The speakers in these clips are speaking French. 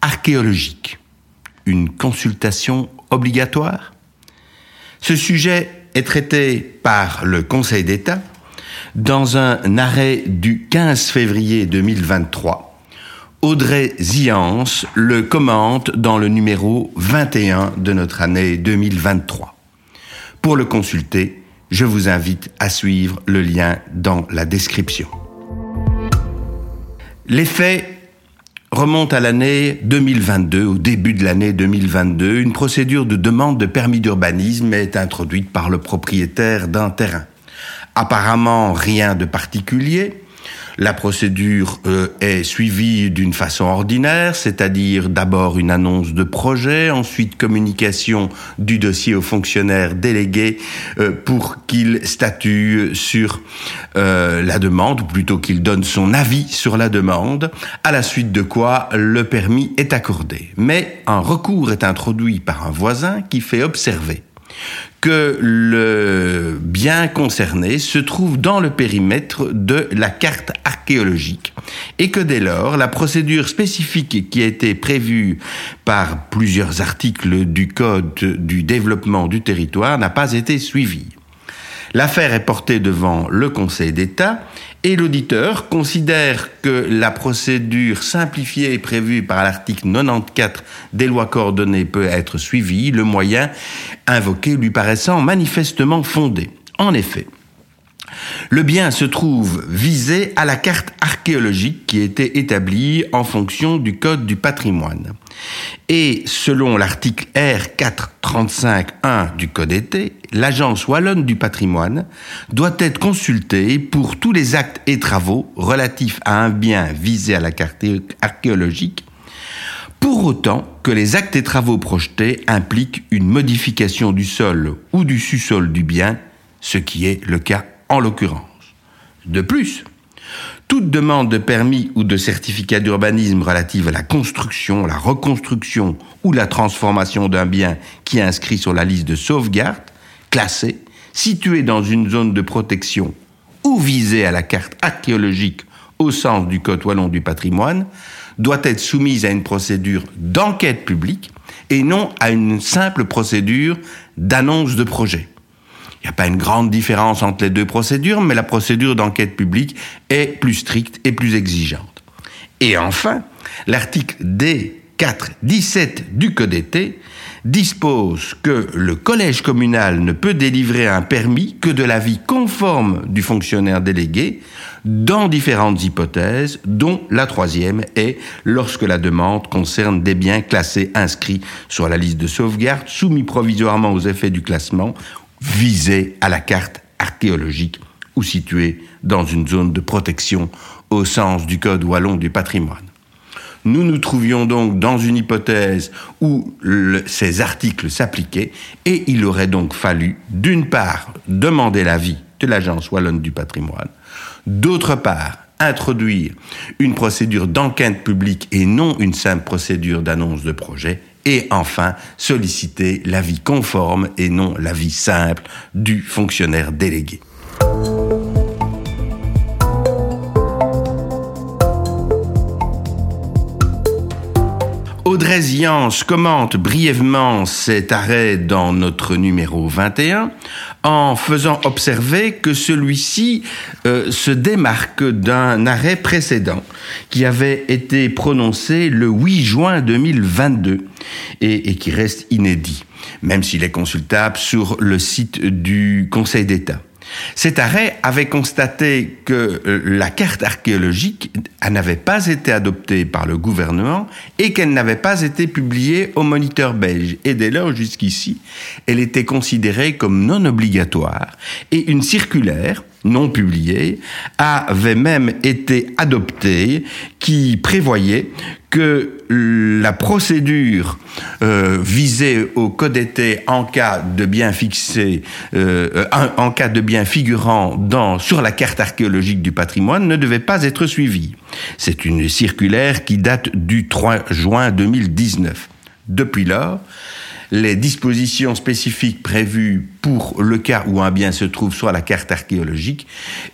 archéologique. Une consultation obligatoire Ce sujet est traité par le Conseil d'État dans un arrêt du 15 février 2023. Audrey Ziance le commente dans le numéro 21 de notre année 2023. Pour le consulter, je vous invite à suivre le lien dans la description. Remonte à l'année 2022, au début de l'année 2022, une procédure de demande de permis d'urbanisme est introduite par le propriétaire d'un terrain. Apparemment rien de particulier, la procédure euh, est suivie d'une façon ordinaire, c'est-à-dire d'abord une annonce de projet, ensuite communication du dossier au fonctionnaire délégué euh, pour qu'il statue sur euh, la demande, ou plutôt qu'il donne son avis sur la demande, à la suite de quoi le permis est accordé. Mais un recours est introduit par un voisin qui fait observer que le bien concerné se trouve dans le périmètre de la carte archéologique et que dès lors, la procédure spécifique qui a été prévue par plusieurs articles du Code du développement du territoire n'a pas été suivie. L'affaire est portée devant le Conseil d'État et l'auditeur considère que la procédure simplifiée prévue par l'article 94 des lois coordonnées peut être suivie, le moyen invoqué lui paraissant manifestement fondé. En effet, le bien se trouve visé à la carte archéologique qui était établie en fonction du Code du patrimoine. Et selon l'article R435.1 du Code été, l'Agence wallonne du patrimoine doit être consultée pour tous les actes et travaux relatifs à un bien visé à la carte archéologique, pour autant que les actes et travaux projetés impliquent une modification du sol ou du sous-sol du bien, ce qui est le cas en l'occurrence. De plus, toute demande de permis ou de certificat d'urbanisme relative à la construction, la reconstruction ou la transformation d'un bien qui est inscrit sur la liste de sauvegarde, classé, situé dans une zone de protection ou visé à la carte archéologique au sens du Code wallon du patrimoine, doit être soumise à une procédure d'enquête publique et non à une simple procédure d'annonce de projet. Il n'y a pas une grande différence entre les deux procédures, mais la procédure d'enquête publique est plus stricte et plus exigeante. Et enfin, l'article D417 du Code été dispose que le collège communal ne peut délivrer un permis que de l'avis conforme du fonctionnaire délégué dans différentes hypothèses, dont la troisième est lorsque la demande concerne des biens classés inscrits sur la liste de sauvegarde, soumis provisoirement aux effets du classement visé à la carte archéologique ou situé dans une zone de protection au sens du Code wallon du patrimoine. Nous nous trouvions donc dans une hypothèse où ces articles s'appliquaient et il aurait donc fallu, d'une part, demander l'avis de l'Agence wallonne du patrimoine, d'autre part, introduire une procédure d'enquête publique et non une simple procédure d'annonce de projet, et enfin solliciter l'avis conforme et non l'avis simple du fonctionnaire délégué. Audrey Ziance commente brièvement cet arrêt dans notre numéro 21 en faisant observer que celui-ci euh, se démarque d'un arrêt précédent qui avait été prononcé le 8 juin 2022 et, et qui reste inédit, même s'il est consultable sur le site du Conseil d'État. Cet arrêt avait constaté que euh, la carte archéologique n'avait pas été adoptée par le gouvernement et qu'elle n'avait pas été publiée au moniteur belge. Et dès lors, jusqu'ici, elle était considérée comme non obligatoire et une circulaire non publiée avait même été adoptée qui prévoyait que la procédure euh, visée au code été en cas de bien fixé, euh, en cas de bien figurant dans, sur la carte archéologique du patrimoine ne devait pas être suivie. C'est une circulaire qui date du 3 juin 2019. Depuis lors, les dispositions spécifiques prévues pour le cas où un bien se trouve sur la carte archéologique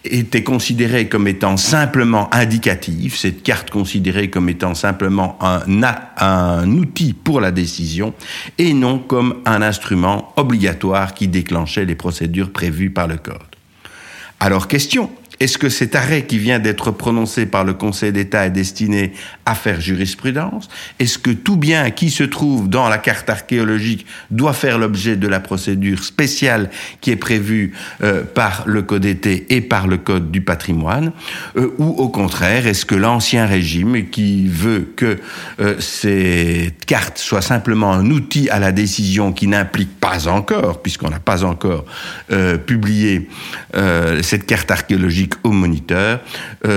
étaient considérées comme étant simplement indicatives, cette carte considérée comme étant simplement un, un outil pour la décision et non comme un instrument obligatoire qui déclenchait les procédures prévues par le Code. Alors question, est-ce que cet arrêt qui vient d'être prononcé par le Conseil d'État est destiné à faire jurisprudence? Est-ce que tout bien qui se trouve dans la carte archéologique doit faire l'objet de la procédure spéciale qui est prévue euh, par le Code été et par le Code du patrimoine? Euh, Ou au contraire, est-ce que l'ancien régime qui veut que euh, cette carte soit simplement un outil à la décision qui n'implique pas encore, puisqu'on n'a pas encore publié cette carte archéologique, au moniteur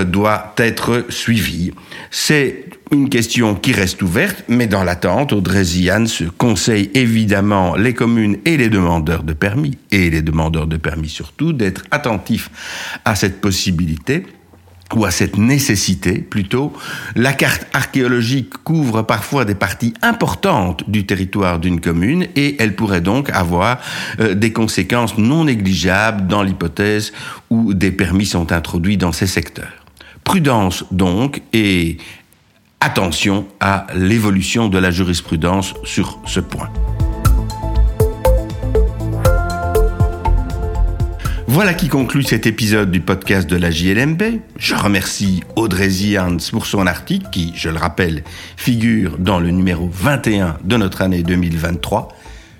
doit être suivi. C'est une question qui reste ouverte, mais dans l'attente, Audrey Zian se conseille évidemment les communes et les demandeurs de permis, et les demandeurs de permis surtout, d'être attentifs à cette possibilité ou à cette nécessité plutôt. La carte archéologique couvre parfois des parties importantes du territoire d'une commune et elle pourrait donc avoir euh, des conséquences non négligeables dans l'hypothèse où des permis sont introduits dans ces secteurs. Prudence donc et attention à l'évolution de la jurisprudence sur ce point. Voilà qui conclut cet épisode du podcast de la JLMB. Je remercie Audrey Zians pour son article qui, je le rappelle, figure dans le numéro 21 de notre année 2023.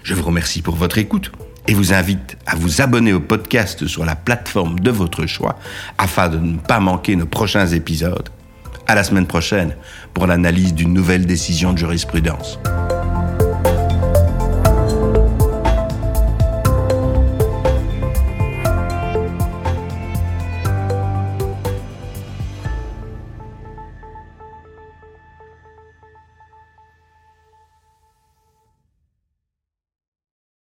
Je vous remercie pour votre écoute et vous invite à vous abonner au podcast sur la plateforme de votre choix afin de ne pas manquer nos prochains épisodes. À la semaine prochaine pour l'analyse d'une nouvelle décision de jurisprudence.